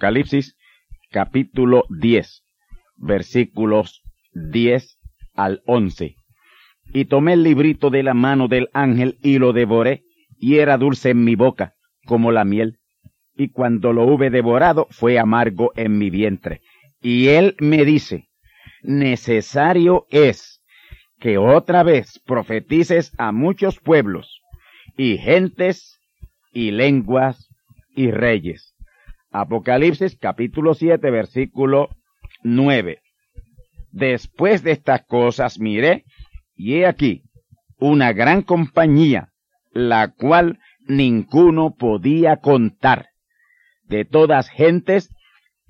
Apocalipsis capítulo 10, versículos 10 al 11. Y tomé el librito de la mano del ángel y lo devoré, y era dulce en mi boca, como la miel. Y cuando lo hube devorado, fue amargo en mi vientre. Y él me dice, necesario es que otra vez profetices a muchos pueblos, y gentes, y lenguas, y reyes Apocalipsis capítulo 7 versículo 9. Después de estas cosas miré y he aquí una gran compañía, la cual ninguno podía contar, de todas gentes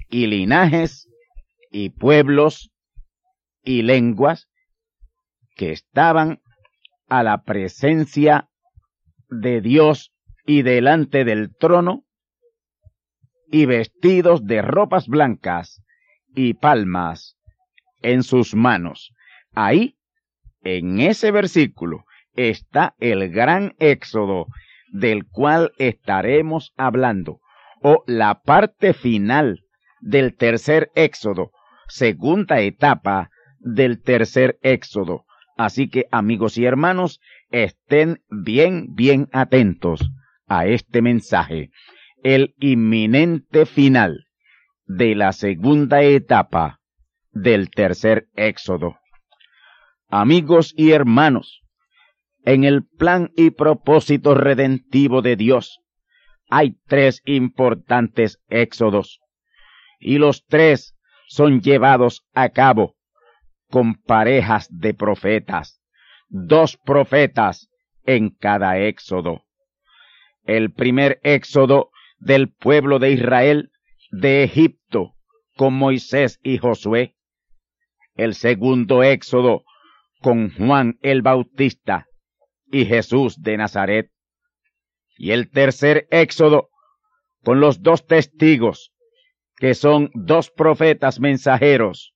y linajes y pueblos y lenguas que estaban a la presencia de Dios y delante del trono y vestidos de ropas blancas y palmas en sus manos. Ahí, en ese versículo, está el gran éxodo del cual estaremos hablando, o la parte final del tercer éxodo, segunda etapa del tercer éxodo. Así que amigos y hermanos, estén bien, bien atentos a este mensaje el inminente final de la segunda etapa del tercer éxodo. Amigos y hermanos, en el plan y propósito redentivo de Dios hay tres importantes éxodos, y los tres son llevados a cabo con parejas de profetas, dos profetas en cada éxodo. El primer éxodo del pueblo de Israel de Egipto con Moisés y Josué. El segundo éxodo con Juan el Bautista y Jesús de Nazaret. Y el tercer éxodo con los dos testigos, que son dos profetas mensajeros,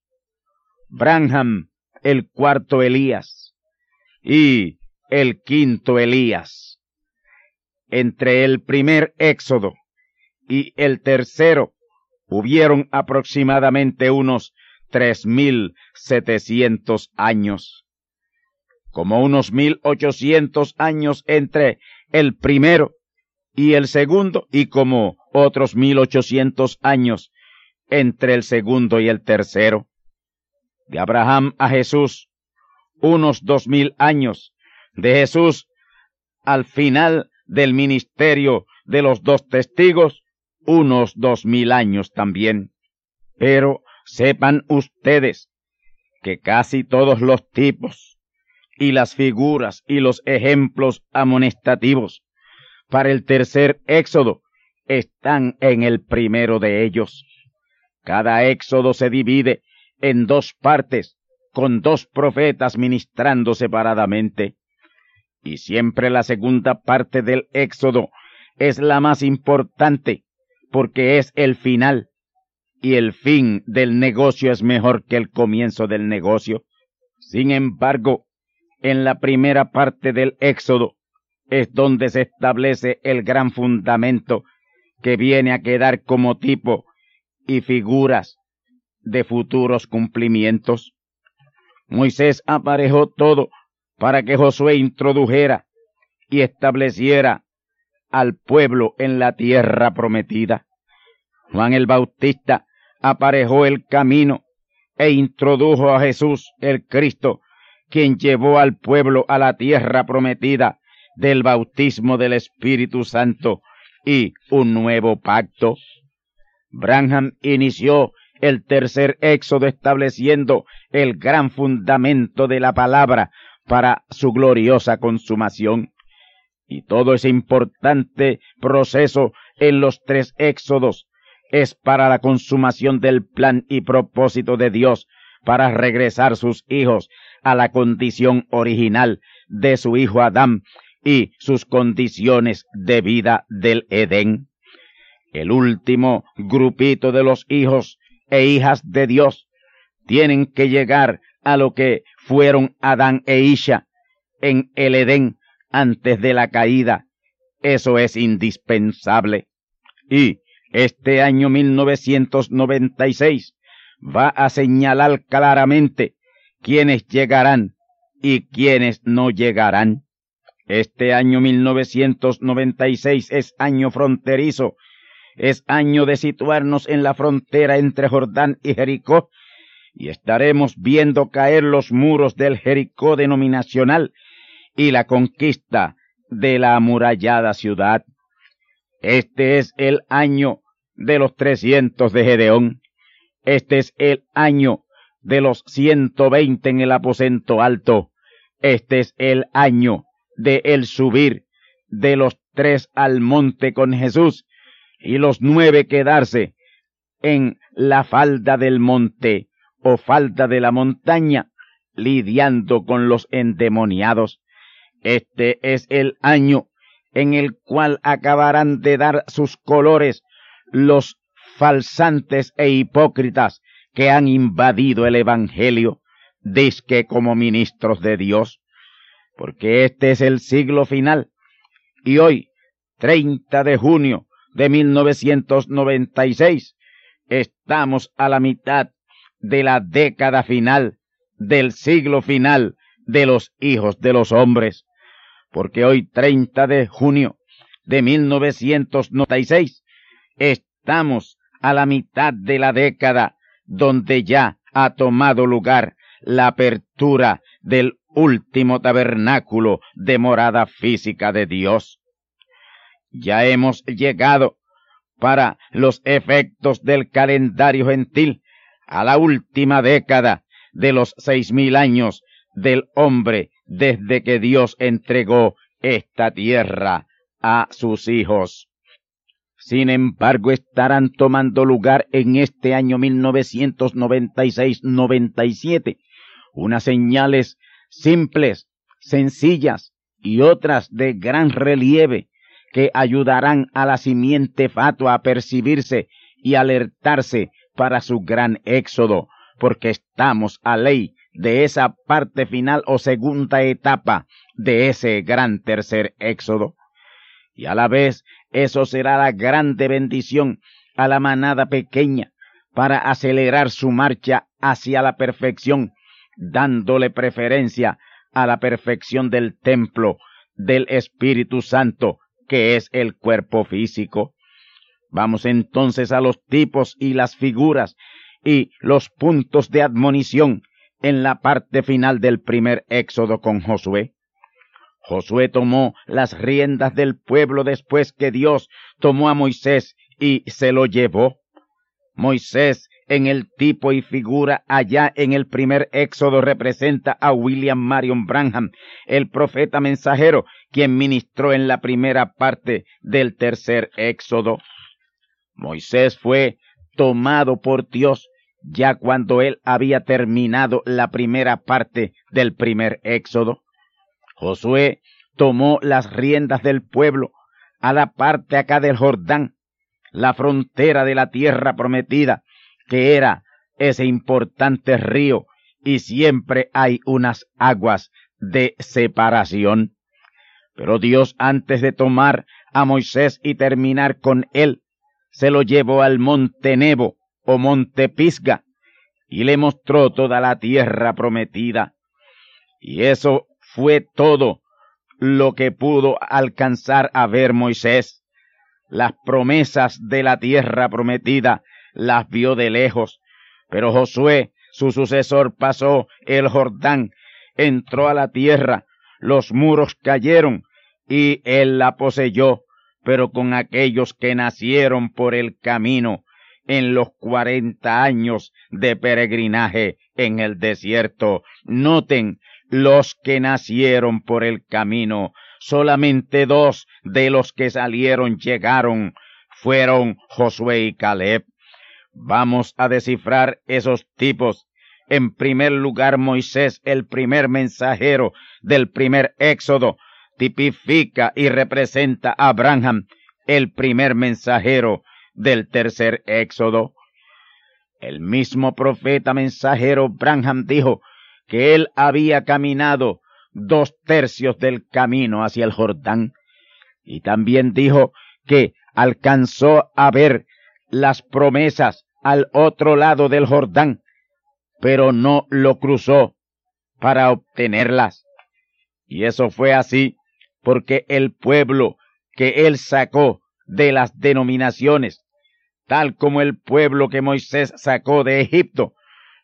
Branham, el cuarto Elías, y el quinto Elías. Entre el primer éxodo y el tercero hubieron aproximadamente unos tres mil setecientos años, como unos mil ochocientos años entre el primero y el segundo, y como otros mil ochocientos años entre el segundo y el tercero. De Abraham a Jesús, unos dos mil años. De Jesús al final del ministerio de los dos testigos, unos dos mil años también. Pero sepan ustedes que casi todos los tipos y las figuras y los ejemplos amonestativos para el tercer éxodo están en el primero de ellos. Cada éxodo se divide en dos partes, con dos profetas ministrando separadamente. Y siempre la segunda parte del éxodo es la más importante, porque es el final, y el fin del negocio es mejor que el comienzo del negocio. Sin embargo, en la primera parte del éxodo es donde se establece el gran fundamento que viene a quedar como tipo y figuras de futuros cumplimientos. Moisés aparejó todo para que Josué introdujera y estableciera al pueblo en la tierra prometida. Juan el Bautista aparejó el camino e introdujo a Jesús el Cristo, quien llevó al pueblo a la tierra prometida del bautismo del Espíritu Santo y un nuevo pacto. Branham inició el tercer éxodo estableciendo el gran fundamento de la palabra para su gloriosa consumación. Y todo ese importante proceso en los tres éxodos es para la consumación del plan y propósito de Dios para regresar sus hijos a la condición original de su hijo Adán y sus condiciones de vida del Edén. El último grupito de los hijos e hijas de Dios tienen que llegar a lo que fueron Adán e Isha en el Edén antes de la caída. Eso es indispensable. Y este año 1996 va a señalar claramente quiénes llegarán y quiénes no llegarán. Este año 1996 es año fronterizo, es año de situarnos en la frontera entre Jordán y Jericó, y estaremos viendo caer los muros del Jericó denominacional y la conquista de la amurallada ciudad. Este es el año de los trescientos de Gedeón. Este es el año de los ciento veinte en el aposento alto. Este es el año de el subir de los tres al monte con Jesús y los nueve quedarse en la falda del monte o falda de la montaña, lidiando con los endemoniados. Este es el año en el cual acabarán de dar sus colores los falsantes e hipócritas que han invadido el Evangelio, disque como ministros de Dios porque este es el siglo final. Y hoy, 30 de junio de 1996, estamos a la mitad de la década final, del siglo final de los hijos de los hombres. Porque hoy, 30 de junio de 1996, estamos a la mitad de la década donde ya ha tomado lugar la apertura del último tabernáculo de morada física de Dios. Ya hemos llegado para los efectos del calendario gentil a la última década de los seis mil años del hombre desde que Dios entregó esta tierra a sus hijos. Sin embargo, estarán tomando lugar en este año 1996-97 unas señales simples, sencillas y otras de gran relieve que ayudarán a la simiente fatua a percibirse y alertarse para su gran éxodo, porque estamos a ley de esa parte final o segunda etapa de ese gran tercer éxodo. Y a la vez eso será la grande bendición a la manada pequeña para acelerar su marcha hacia la perfección dándole preferencia a la perfección del templo del Espíritu Santo, que es el cuerpo físico. Vamos entonces a los tipos y las figuras y los puntos de admonición en la parte final del primer éxodo con Josué. Josué tomó las riendas del pueblo después que Dios tomó a Moisés y se lo llevó. Moisés en el tipo y figura allá en el primer éxodo representa a William Marion Branham, el profeta mensajero, quien ministró en la primera parte del tercer éxodo. Moisés fue tomado por Dios ya cuando él había terminado la primera parte del primer éxodo. Josué tomó las riendas del pueblo a la parte acá del Jordán, la frontera de la tierra prometida, que era ese importante río, y siempre hay unas aguas de separación. Pero Dios antes de tomar a Moisés y terminar con él, se lo llevó al monte Nebo o monte Pisga y le mostró toda la tierra prometida. Y eso fue todo lo que pudo alcanzar a ver Moisés. Las promesas de la tierra prometida las vio de lejos, pero Josué, su sucesor, pasó el Jordán, entró a la tierra, los muros cayeron, y él la poseyó, pero con aquellos que nacieron por el camino en los cuarenta años de peregrinaje en el desierto. Noten los que nacieron por el camino. Solamente dos de los que salieron llegaron. Fueron Josué y Caleb. Vamos a descifrar esos tipos. En primer lugar, Moisés, el primer mensajero del primer éxodo, tipifica y representa a Abraham, el primer mensajero del tercer éxodo. El mismo profeta mensajero Branham dijo que él había caminado dos tercios del camino hacia el Jordán y también dijo que alcanzó a ver las promesas al otro lado del Jordán, pero no lo cruzó para obtenerlas. Y eso fue así porque el pueblo que él sacó de las denominaciones, tal como el pueblo que Moisés sacó de Egipto,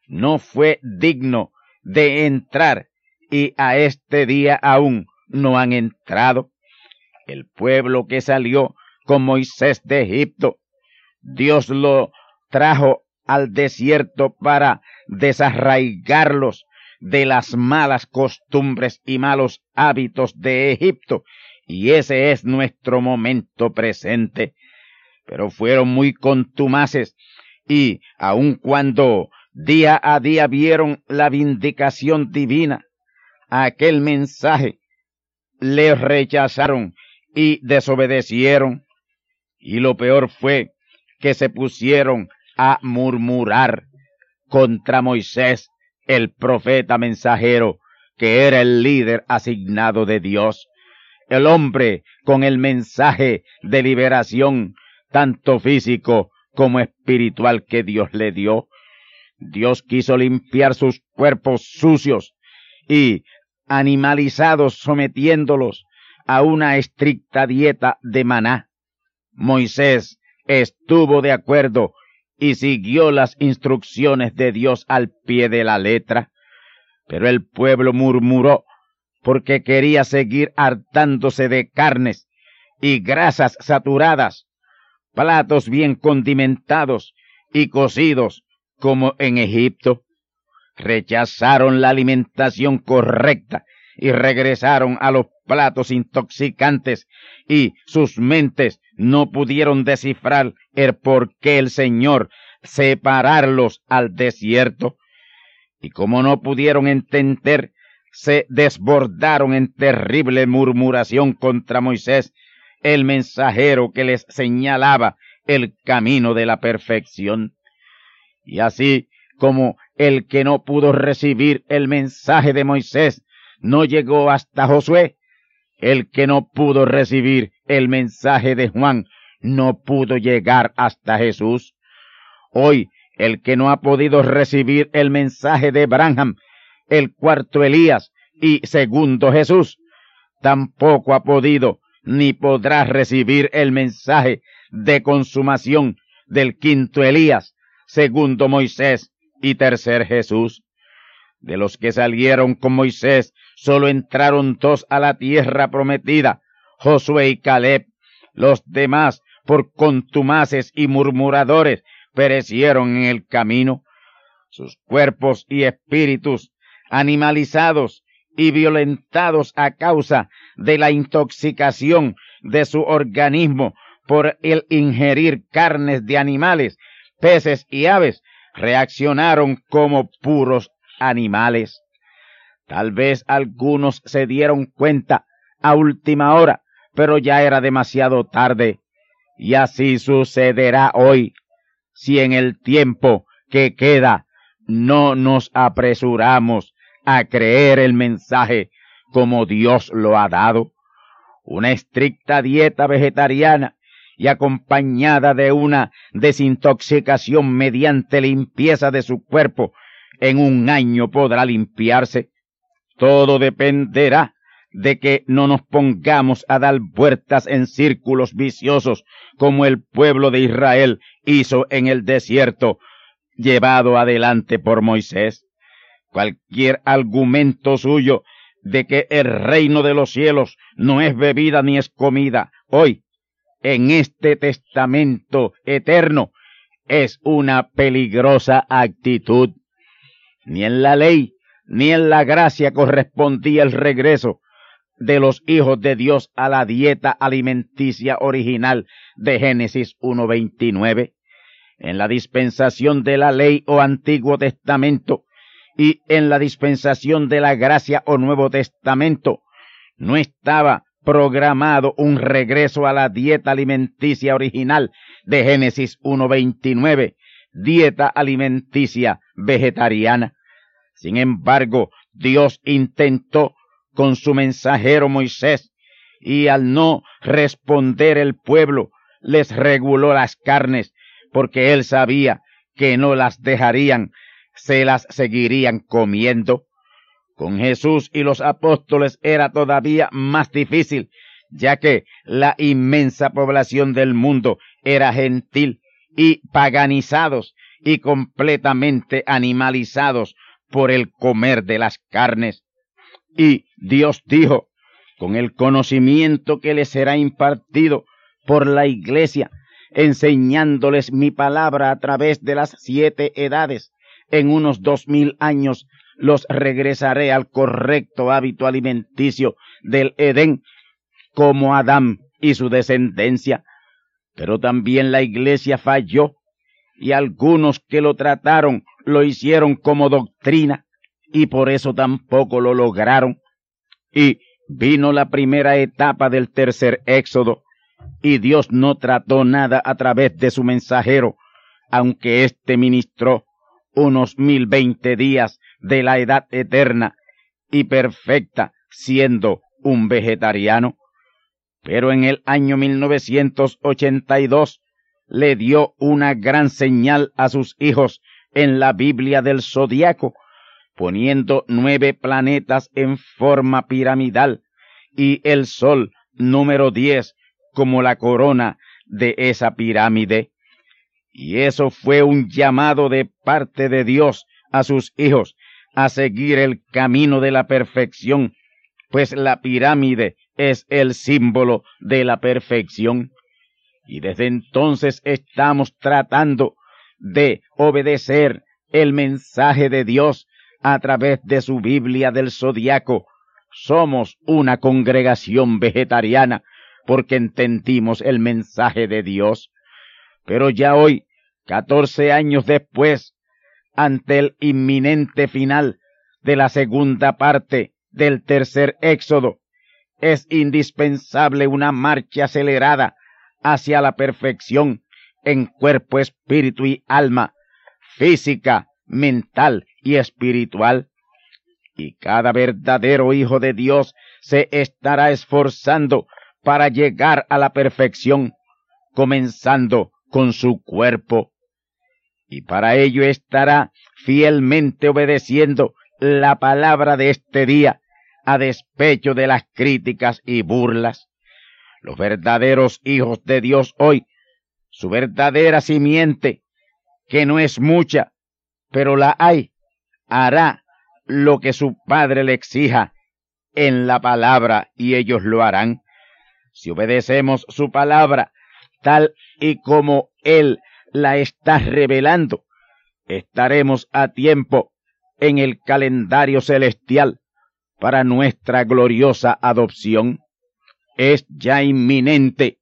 no fue digno de entrar y a este día aún no han entrado. El pueblo que salió con Moisés de Egipto, Dios lo trajo al desierto para desarraigarlos de las malas costumbres y malos hábitos de Egipto. Y ese es nuestro momento presente. Pero fueron muy contumaces y aun cuando día a día vieron la vindicación divina, aquel mensaje, le rechazaron y desobedecieron. Y lo peor fue que se pusieron a murmurar contra Moisés, el profeta mensajero, que era el líder asignado de Dios, el hombre con el mensaje de liberación, tanto físico como espiritual que Dios le dio. Dios quiso limpiar sus cuerpos sucios y animalizados sometiéndolos a una estricta dieta de maná. Moisés estuvo de acuerdo y siguió las instrucciones de Dios al pie de la letra, pero el pueblo murmuró porque quería seguir hartándose de carnes y grasas saturadas, platos bien condimentados y cocidos como en Egipto. Rechazaron la alimentación correcta y regresaron a los platos intoxicantes y sus mentes no pudieron descifrar el por qué el Señor separarlos al desierto. Y como no pudieron entender, se desbordaron en terrible murmuración contra Moisés, el mensajero que les señalaba el camino de la perfección. Y así como el que no pudo recibir el mensaje de Moisés no llegó hasta Josué, el que no pudo recibir el mensaje de Juan no pudo llegar hasta Jesús. Hoy, el que no ha podido recibir el mensaje de Branham, el cuarto Elías y segundo Jesús, tampoco ha podido ni podrá recibir el mensaje de consumación del quinto Elías, segundo Moisés y tercer Jesús. De los que salieron con Moisés, solo entraron dos a la tierra prometida, Josué y Caleb. Los demás, por contumaces y murmuradores, perecieron en el camino, sus cuerpos y espíritus animalizados y violentados a causa de la intoxicación de su organismo por el ingerir carnes de animales, peces y aves, reaccionaron como puros animales. Tal vez algunos se dieron cuenta a última hora, pero ya era demasiado tarde. Y así sucederá hoy, si en el tiempo que queda no nos apresuramos a creer el mensaje como Dios lo ha dado. Una estricta dieta vegetariana y acompañada de una desintoxicación mediante limpieza de su cuerpo, en un año podrá limpiarse. Todo dependerá de que no nos pongamos a dar vueltas en círculos viciosos como el pueblo de Israel hizo en el desierto, llevado adelante por Moisés. Cualquier argumento suyo de que el reino de los cielos no es bebida ni es comida, hoy, en este testamento eterno, es una peligrosa actitud. Ni en la ley ni en la gracia correspondía el regreso de los hijos de Dios a la dieta alimenticia original de Génesis 1.29. En la dispensación de la ley o Antiguo Testamento y en la dispensación de la gracia o Nuevo Testamento no estaba programado un regreso a la dieta alimenticia original de Génesis 1.29, dieta alimenticia vegetariana. Sin embargo, Dios intentó con su mensajero Moisés, y al no responder el pueblo, les reguló las carnes, porque él sabía que no las dejarían, se las seguirían comiendo. Con Jesús y los apóstoles era todavía más difícil, ya que la inmensa población del mundo era gentil y paganizados y completamente animalizados por el comer de las carnes. Y Dios dijo, con el conocimiento que les será impartido por la iglesia, enseñándoles mi palabra a través de las siete edades, en unos dos mil años los regresaré al correcto hábito alimenticio del Edén, como Adán y su descendencia. Pero también la iglesia falló, y algunos que lo trataron lo hicieron como doctrina, y por eso tampoco lo lograron. Y vino la primera etapa del tercer éxodo, y Dios no trató nada a través de su mensajero, aunque éste ministró unos mil veinte días de la edad eterna y perfecta siendo un vegetariano. Pero en el año 1982 le dio una gran señal a sus hijos en la Biblia del Zodiaco, poniendo nueve planetas en forma piramidal y el Sol número diez como la corona de esa pirámide. Y eso fue un llamado de parte de Dios a sus hijos a seguir el camino de la perfección, pues la pirámide es el símbolo de la perfección. Y desde entonces estamos tratando de obedecer el mensaje de Dios a través de su Biblia del Zodiaco. Somos una congregación vegetariana porque entendimos el mensaje de Dios. Pero ya hoy, catorce años después, ante el inminente final de la segunda parte del tercer éxodo, es indispensable una marcha acelerada hacia la perfección en cuerpo, espíritu y alma, física, mental y espiritual. Y cada verdadero hijo de Dios se estará esforzando para llegar a la perfección, comenzando con su cuerpo. Y para ello estará fielmente obedeciendo la palabra de este día a despecho de las críticas y burlas. Los verdaderos hijos de Dios hoy, su verdadera simiente, que no es mucha, pero la hay, hará lo que su padre le exija en la palabra y ellos lo harán. Si obedecemos su palabra tal y como él la está revelando, estaremos a tiempo en el calendario celestial para nuestra gloriosa adopción. Es ya inminente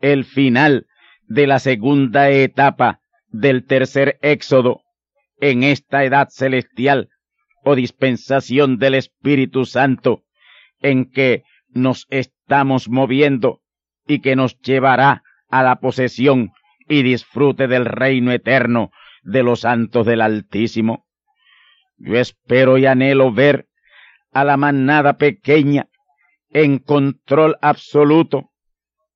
el final de la segunda etapa del tercer éxodo en esta edad celestial o dispensación del Espíritu Santo en que nos estamos moviendo y que nos llevará a la posesión y disfrute del reino eterno de los santos del Altísimo. Yo espero y anhelo ver a la manada pequeña en control absoluto,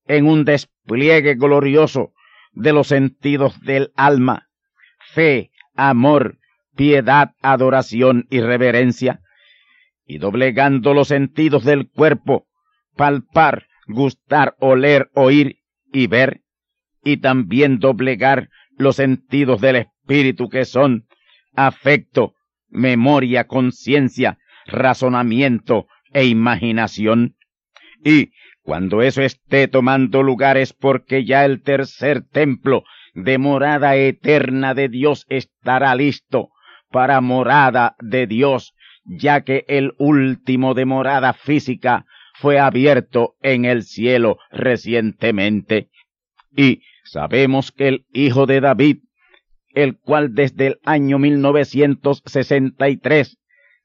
en un despliegue glorioso de los sentidos del alma, fe, amor, piedad, adoración y reverencia, y doblegando los sentidos del cuerpo, palpar, gustar, oler, oír y ver, y también doblegar los sentidos del espíritu que son afecto, memoria, conciencia, razonamiento e imaginación. Y cuando eso esté tomando lugar es porque ya el tercer templo de morada eterna de Dios estará listo para morada de Dios, ya que el último de morada física fue abierto en el cielo recientemente. Y sabemos que el Hijo de David, el cual desde el año 1963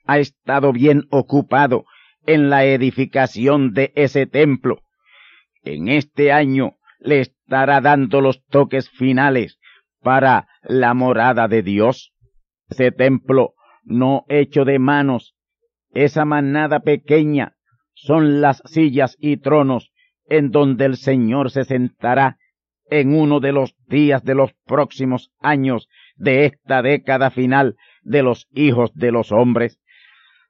ha estado bien ocupado en la edificación de ese templo, en este año le estará dando los toques finales para la morada de Dios. Ese templo no hecho de manos, esa manada pequeña, son las sillas y tronos en donde el Señor se sentará en uno de los días de los próximos años de esta década final de los hijos de los hombres.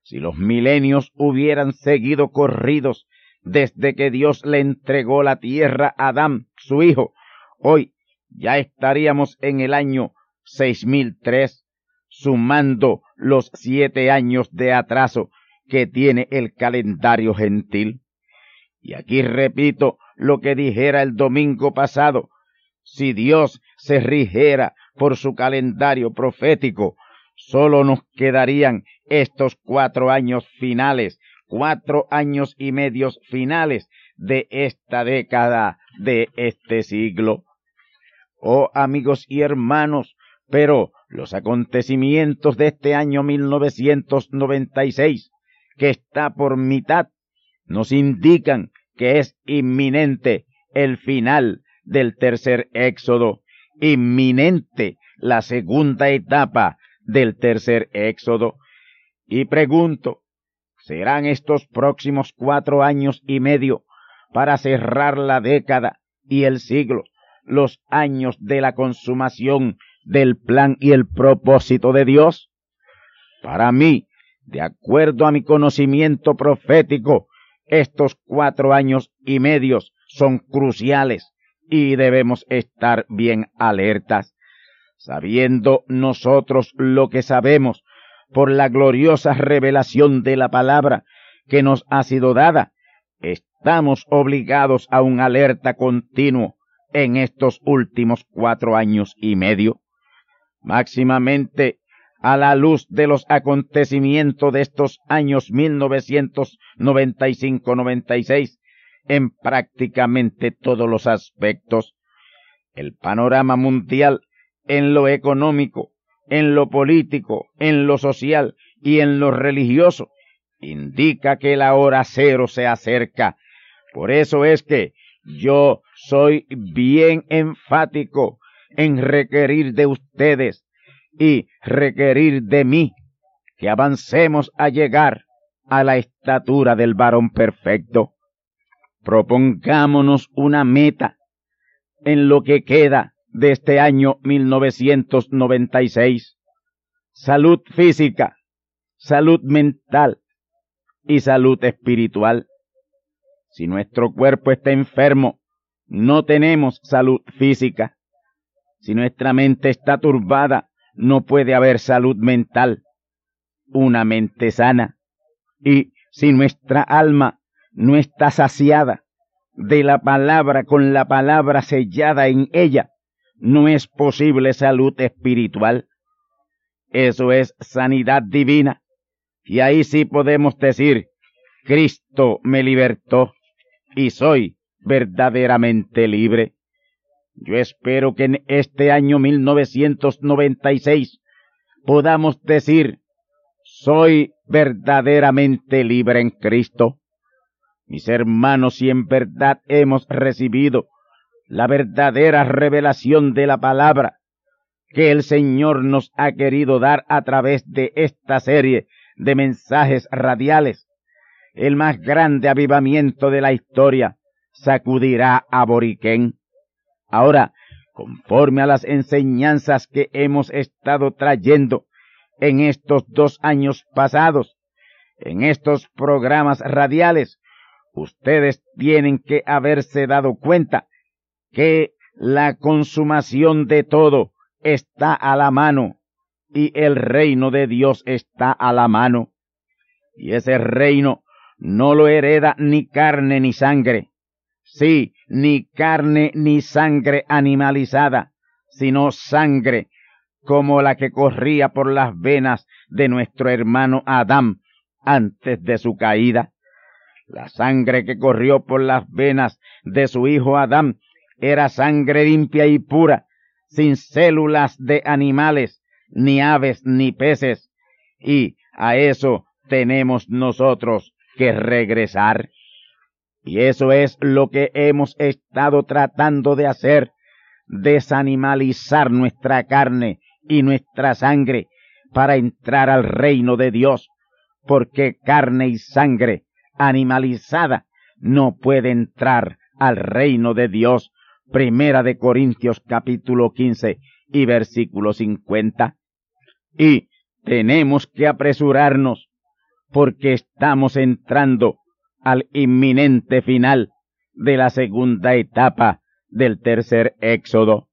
Si los milenios hubieran seguido corridos desde que Dios le entregó la tierra a Adán, su hijo, hoy ya estaríamos en el año 6003, sumando los siete años de atraso que tiene el calendario gentil. Y aquí repito lo que dijera el domingo pasado, si Dios se rigiera por su calendario profético, solo nos quedarían estos cuatro años finales, cuatro años y medios finales de esta década, de este siglo. Oh amigos y hermanos, pero los acontecimientos de este año 1996, que está por mitad, nos indican que es inminente el final del tercer éxodo, inminente la segunda etapa del tercer éxodo. Y pregunto, ¿serán estos próximos cuatro años y medio para cerrar la década y el siglo, los años de la consumación del plan y el propósito de Dios? Para mí, de acuerdo a mi conocimiento profético, estos cuatro años y medios son cruciales y debemos estar bien alertas, sabiendo nosotros lo que sabemos por la gloriosa revelación de la palabra que nos ha sido dada, estamos obligados a un alerta continuo en estos últimos cuatro años y medio, máximamente a la luz de los acontecimientos de estos años 1995-96 en prácticamente todos los aspectos. El panorama mundial en lo económico, en lo político, en lo social y en lo religioso indica que la hora cero se acerca. Por eso es que yo soy bien enfático en requerir de ustedes y requerir de mí que avancemos a llegar a la estatura del varón perfecto. Propongámonos una meta en lo que queda de este año 1996. Salud física, salud mental y salud espiritual. Si nuestro cuerpo está enfermo, no tenemos salud física. Si nuestra mente está turbada, no puede haber salud mental. Una mente sana. Y si nuestra alma no está saciada de la palabra con la palabra sellada en ella, no es posible salud espiritual. Eso es sanidad divina. Y ahí sí podemos decir, Cristo me libertó y soy verdaderamente libre. Yo espero que en este año 1996 podamos decir, soy verdaderamente libre en Cristo. Mis hermanos, si en verdad hemos recibido la verdadera revelación de la palabra que el Señor nos ha querido dar a través de esta serie de mensajes radiales, el más grande avivamiento de la historia sacudirá a Boriquén. Ahora, conforme a las enseñanzas que hemos estado trayendo en estos dos años pasados, en estos programas radiales, ustedes tienen que haberse dado cuenta que la consumación de todo está a la mano y el reino de Dios está a la mano. Y ese reino no lo hereda ni carne ni sangre. Sí, ni carne ni sangre animalizada, sino sangre como la que corría por las venas de nuestro hermano Adán antes de su caída. La sangre que corrió por las venas de su hijo Adán era sangre limpia y pura, sin células de animales, ni aves, ni peces, y a eso tenemos nosotros que regresar. Y eso es lo que hemos estado tratando de hacer, desanimalizar nuestra carne y nuestra sangre para entrar al reino de Dios, porque carne y sangre animalizada no puede entrar al reino de Dios. Primera de Corintios capítulo 15 y versículo 50. Y tenemos que apresurarnos porque estamos entrando al inminente final de la segunda etapa del tercer éxodo.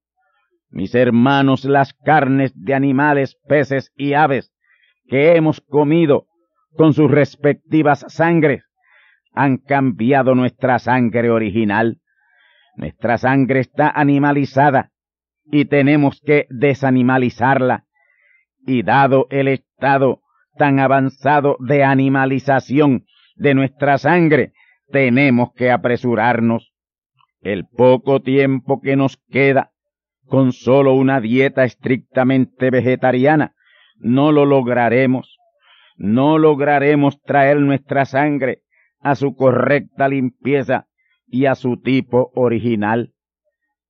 Mis hermanos, las carnes de animales, peces y aves que hemos comido con sus respectivas sangres han cambiado nuestra sangre original. Nuestra sangre está animalizada y tenemos que desanimalizarla. Y dado el estado tan avanzado de animalización de nuestra sangre, tenemos que apresurarnos. El poco tiempo que nos queda con solo una dieta estrictamente vegetariana, no lo lograremos. No lograremos traer nuestra sangre a su correcta limpieza y a su tipo original.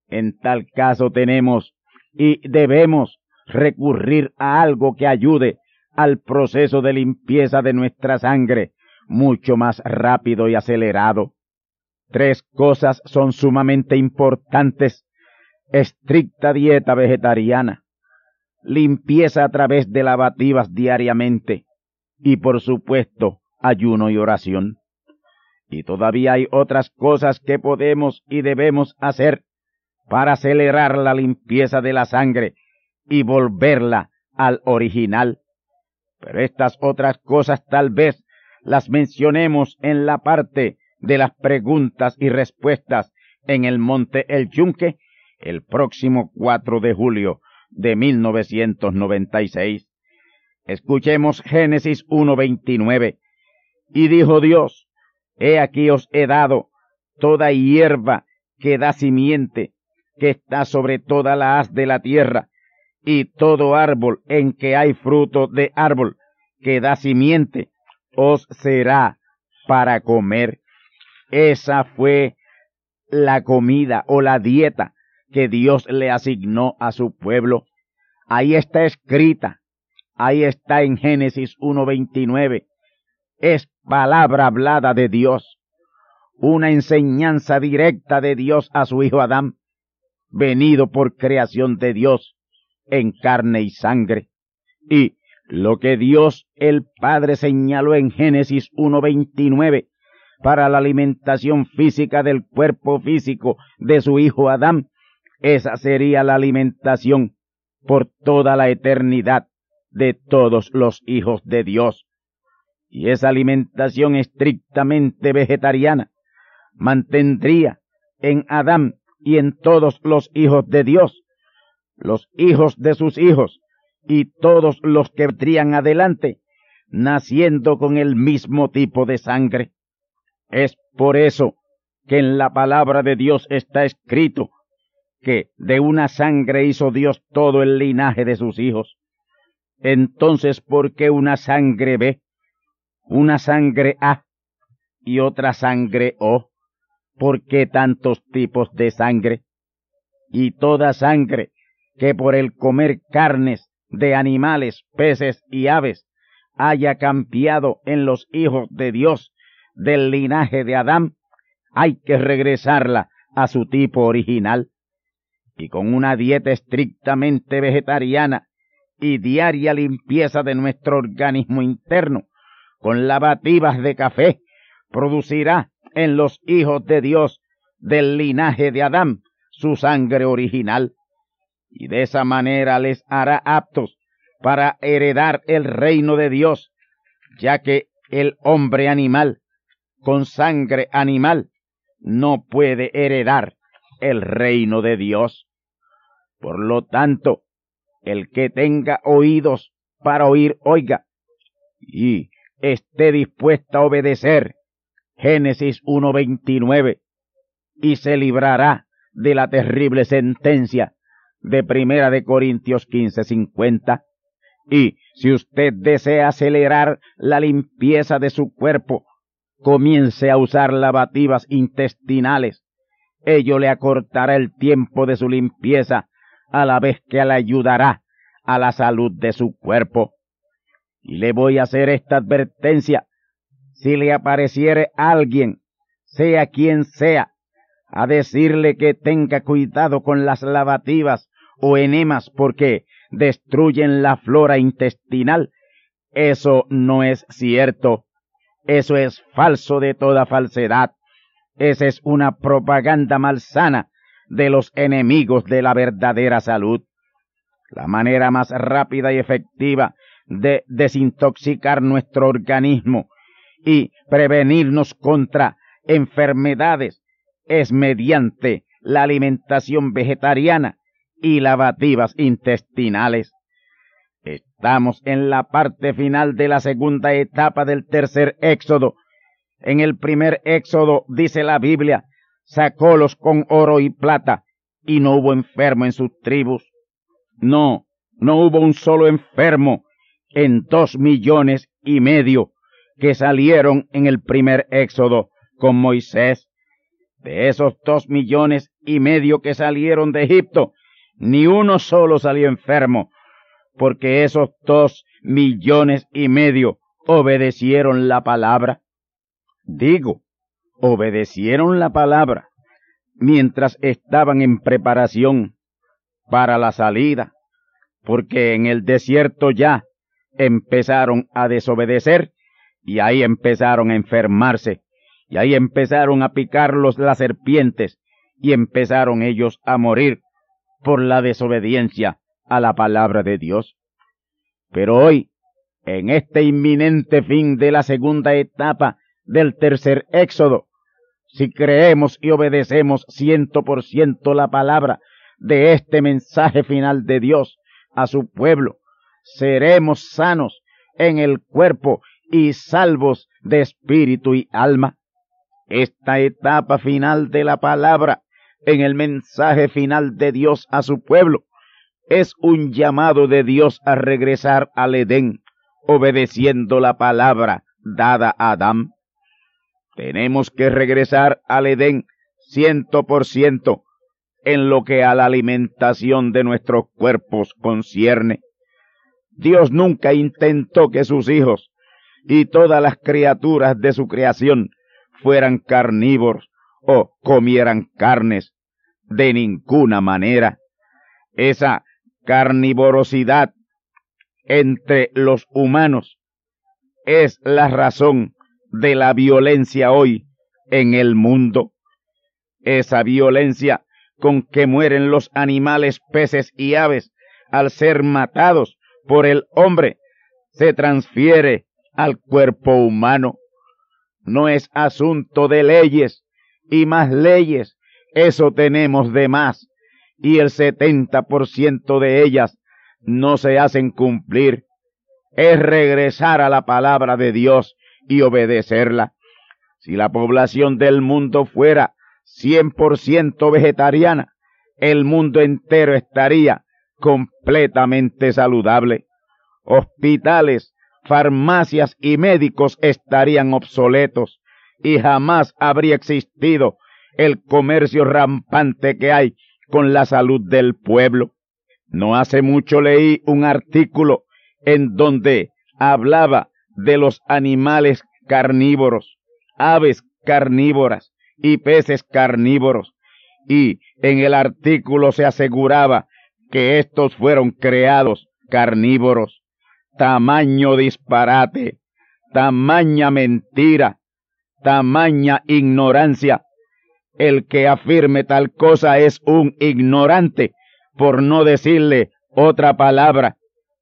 En tal caso tenemos y debemos recurrir a algo que ayude al proceso de limpieza de nuestra sangre mucho más rápido y acelerado. Tres cosas son sumamente importantes estricta dieta vegetariana, limpieza a través de lavativas diariamente y por supuesto ayuno y oración. Y todavía hay otras cosas que podemos y debemos hacer para acelerar la limpieza de la sangre y volverla al original. Pero estas otras cosas tal vez las mencionemos en la parte de las preguntas y respuestas en el monte El Yunque el próximo 4 de julio de 1996. Escuchemos Génesis 1.29. Y dijo Dios, He aquí os he dado toda hierba que da simiente, que está sobre toda la haz de la tierra, y todo árbol en que hay fruto de árbol que da simiente, os será para comer. Esa fue la comida o la dieta que Dios le asignó a su pueblo. Ahí está escrita, ahí está en Génesis 1.29. Es palabra hablada de Dios, una enseñanza directa de Dios a su hijo Adán, venido por creación de Dios en carne y sangre. Y lo que Dios el Padre señaló en Génesis 1.29 para la alimentación física del cuerpo físico de su hijo Adán, esa sería la alimentación por toda la eternidad de todos los hijos de Dios. Y esa alimentación estrictamente vegetariana mantendría en Adán y en todos los hijos de Dios los hijos de sus hijos y todos los que vendrían adelante, naciendo con el mismo tipo de sangre. Es por eso que en la palabra de Dios está escrito que de una sangre hizo Dios todo el linaje de sus hijos. Entonces, ¿por qué una sangre B, una sangre A y otra sangre O? ¿Por qué tantos tipos de sangre? Y toda sangre que por el comer carnes de animales, peces y aves haya cambiado en los hijos de Dios del linaje de Adán, hay que regresarla a su tipo original. Y con una dieta estrictamente vegetariana y diaria limpieza de nuestro organismo interno, con lavativas de café, producirá en los hijos de Dios del linaje de Adán su sangre original, y de esa manera les hará aptos para heredar el reino de Dios, ya que el hombre animal con sangre animal no puede heredar el reino de Dios. Por lo tanto, el que tenga oídos para oír, oiga, y esté dispuesta a obedecer. Génesis 1.29, y se librará de la terrible sentencia de Primera de Corintios 15.50. Y si usted desea acelerar la limpieza de su cuerpo, comience a usar lavativas intestinales. Ello le acortará el tiempo de su limpieza a la vez que le ayudará a la salud de su cuerpo. Y le voy a hacer esta advertencia. Si le apareciere alguien, sea quien sea, a decirle que tenga cuidado con las lavativas o enemas porque destruyen la flora intestinal, eso no es cierto. Eso es falso de toda falsedad. Esa es una propaganda malsana de los enemigos de la verdadera salud. La manera más rápida y efectiva de desintoxicar nuestro organismo y prevenirnos contra enfermedades es mediante la alimentación vegetariana y lavativas intestinales. Estamos en la parte final de la segunda etapa del tercer éxodo. En el primer éxodo, dice la Biblia, sacólos con oro y plata, y no hubo enfermo en sus tribus. No, no hubo un solo enfermo en dos millones y medio que salieron en el primer éxodo con Moisés. De esos dos millones y medio que salieron de Egipto, ni uno solo salió enfermo, porque esos dos millones y medio obedecieron la palabra. Digo, obedecieron la palabra mientras estaban en preparación para la salida, porque en el desierto ya empezaron a desobedecer y ahí empezaron a enfermarse y ahí empezaron a picarlos las serpientes y empezaron ellos a morir por la desobediencia a la palabra de Dios. Pero hoy, en este inminente fin de la segunda etapa del tercer éxodo, si creemos y obedecemos ciento por ciento la palabra de este mensaje final de Dios a su pueblo, seremos sanos en el cuerpo y salvos de espíritu y alma. Esta etapa final de la palabra en el mensaje final de Dios a su pueblo es un llamado de Dios a regresar al Edén, obedeciendo la palabra dada a Adán. Tenemos que regresar al Edén ciento por ciento en lo que a la alimentación de nuestros cuerpos concierne. Dios nunca intentó que sus hijos y todas las criaturas de su creación fueran carnívoros o comieran carnes. De ninguna manera. Esa carnivorosidad entre los humanos es la razón de la violencia hoy en el mundo. Esa violencia con que mueren los animales, peces y aves al ser matados por el hombre se transfiere al cuerpo humano. No es asunto de leyes y más leyes, eso tenemos de más y el 70% de ellas no se hacen cumplir, es regresar a la palabra de Dios y obedecerla. Si la población del mundo fuera 100% vegetariana, el mundo entero estaría completamente saludable. Hospitales, farmacias y médicos estarían obsoletos y jamás habría existido el comercio rampante que hay con la salud del pueblo. No hace mucho leí un artículo en donde hablaba de los animales carnívoros, aves carnívoras y peces carnívoros, y en el artículo se aseguraba que estos fueron creados carnívoros. Tamaño disparate, tamaña mentira, tamaña ignorancia. El que afirme tal cosa es un ignorante, por no decirle otra palabra,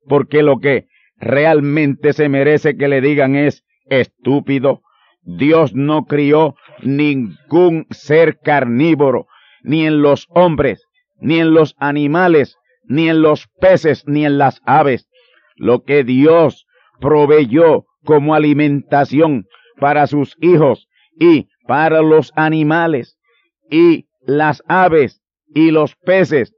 porque lo que realmente se merece que le digan es estúpido. Dios no crió ningún ser carnívoro, ni en los hombres, ni en los animales, ni en los peces, ni en las aves. Lo que Dios proveyó como alimentación para sus hijos y para los animales y las aves y los peces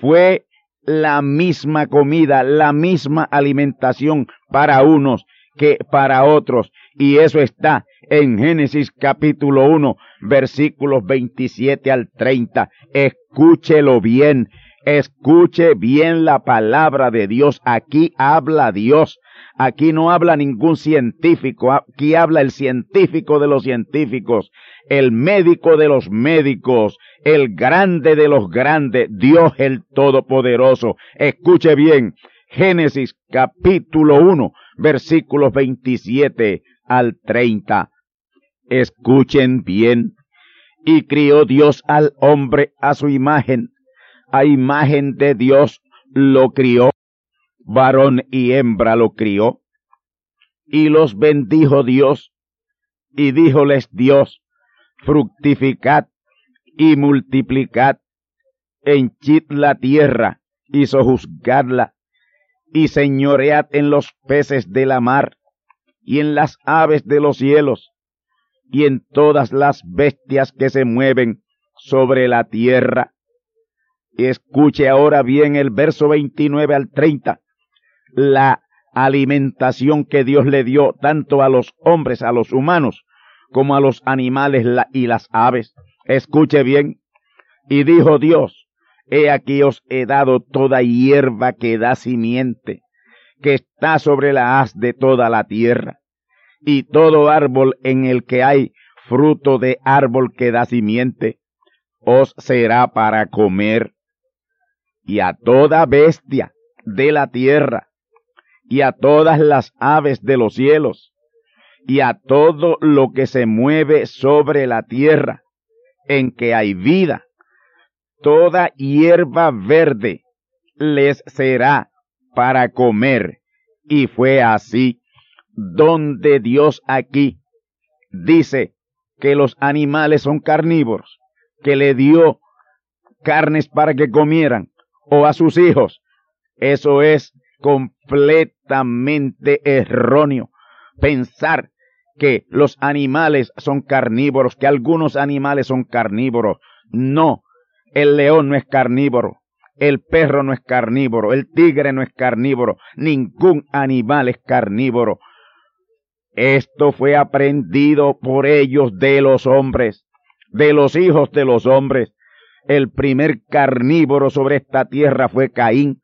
fue la misma comida, la misma alimentación para unos que para otros. Y eso está en Génesis capítulo 1, versículos 27 al 30. Escúchelo bien, escuche bien la palabra de Dios. Aquí habla Dios. Aquí no habla ningún científico, aquí habla el científico de los científicos, el médico de los médicos, el grande de los grandes, Dios el Todopoderoso. Escuche bien, Génesis capítulo 1, versículos 27 al 30. Escuchen bien. Y crió Dios al hombre a su imagen. A imagen de Dios lo crió. Varón y hembra lo crió. Y los bendijo Dios. Y díjoles Dios, fructificad y multiplicad, henchid la tierra y sojuzgadla, y señoread en los peces de la mar, y en las aves de los cielos, y en todas las bestias que se mueven sobre la tierra. Escuche ahora bien el verso 29 al 30, la alimentación que Dios le dio tanto a los hombres, a los humanos, como a los animales y las aves. Escuche bien. Y dijo Dios, he aquí os he dado toda hierba que da simiente, que está sobre la haz de toda la tierra, y todo árbol en el que hay fruto de árbol que da simiente, os será para comer, y a toda bestia de la tierra, y a todas las aves de los cielos, y a todo lo que se mueve sobre la tierra, en que hay vida. Toda hierba verde les será para comer. Y fue así, donde Dios aquí dice que los animales son carnívoros, que le dio carnes para que comieran, o a sus hijos. Eso es completamente erróneo. Pensar que los animales son carnívoros, que algunos animales son carnívoros. No, el león no es carnívoro, el perro no es carnívoro, el tigre no es carnívoro, ningún animal es carnívoro. Esto fue aprendido por ellos de los hombres, de los hijos de los hombres. El primer carnívoro sobre esta tierra fue Caín,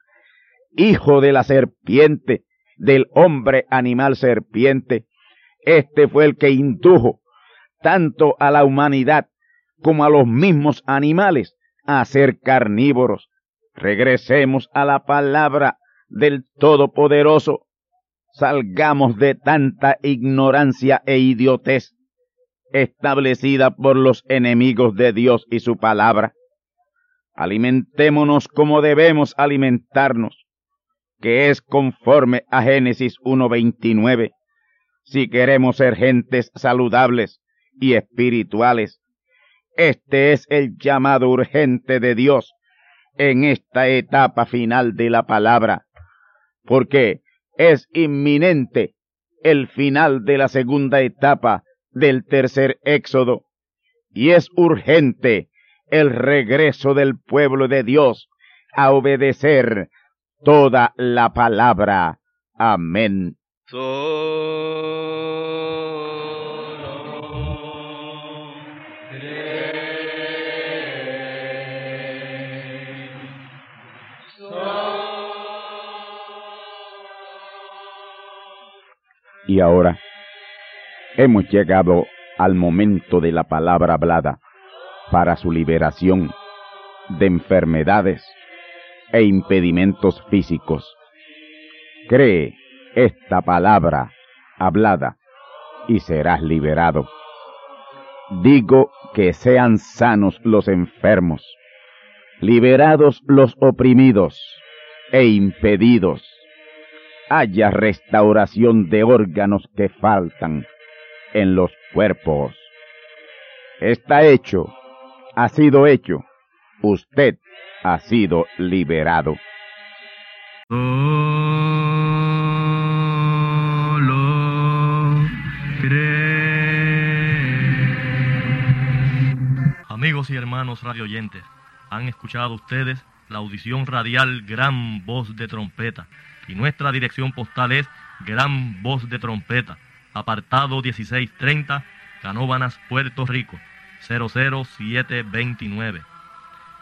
hijo de la serpiente, del hombre animal serpiente. Este fue el que indujo tanto a la humanidad como a los mismos animales a ser carnívoros. Regresemos a la palabra del Todopoderoso. Salgamos de tanta ignorancia e idiotez establecida por los enemigos de Dios y su palabra. Alimentémonos como debemos alimentarnos, que es conforme a Génesis 1.29 si queremos ser gentes saludables y espirituales. Este es el llamado urgente de Dios en esta etapa final de la palabra, porque es inminente el final de la segunda etapa del tercer éxodo, y es urgente el regreso del pueblo de Dios a obedecer toda la palabra. Amén. Y ahora hemos llegado al momento de la palabra hablada para su liberación de enfermedades e impedimentos físicos. Cree esta palabra hablada y serás liberado. Digo que sean sanos los enfermos, liberados los oprimidos e impedidos. Haya restauración de órganos que faltan en los cuerpos. Está hecho, ha sido hecho. Usted ha sido liberado. Amigos y hermanos radioyentes, han escuchado ustedes la audición radial Gran Voz de Trompeta y nuestra dirección postal es Gran Voz de Trompeta, apartado 1630, Canóbanas, Puerto Rico, 00729.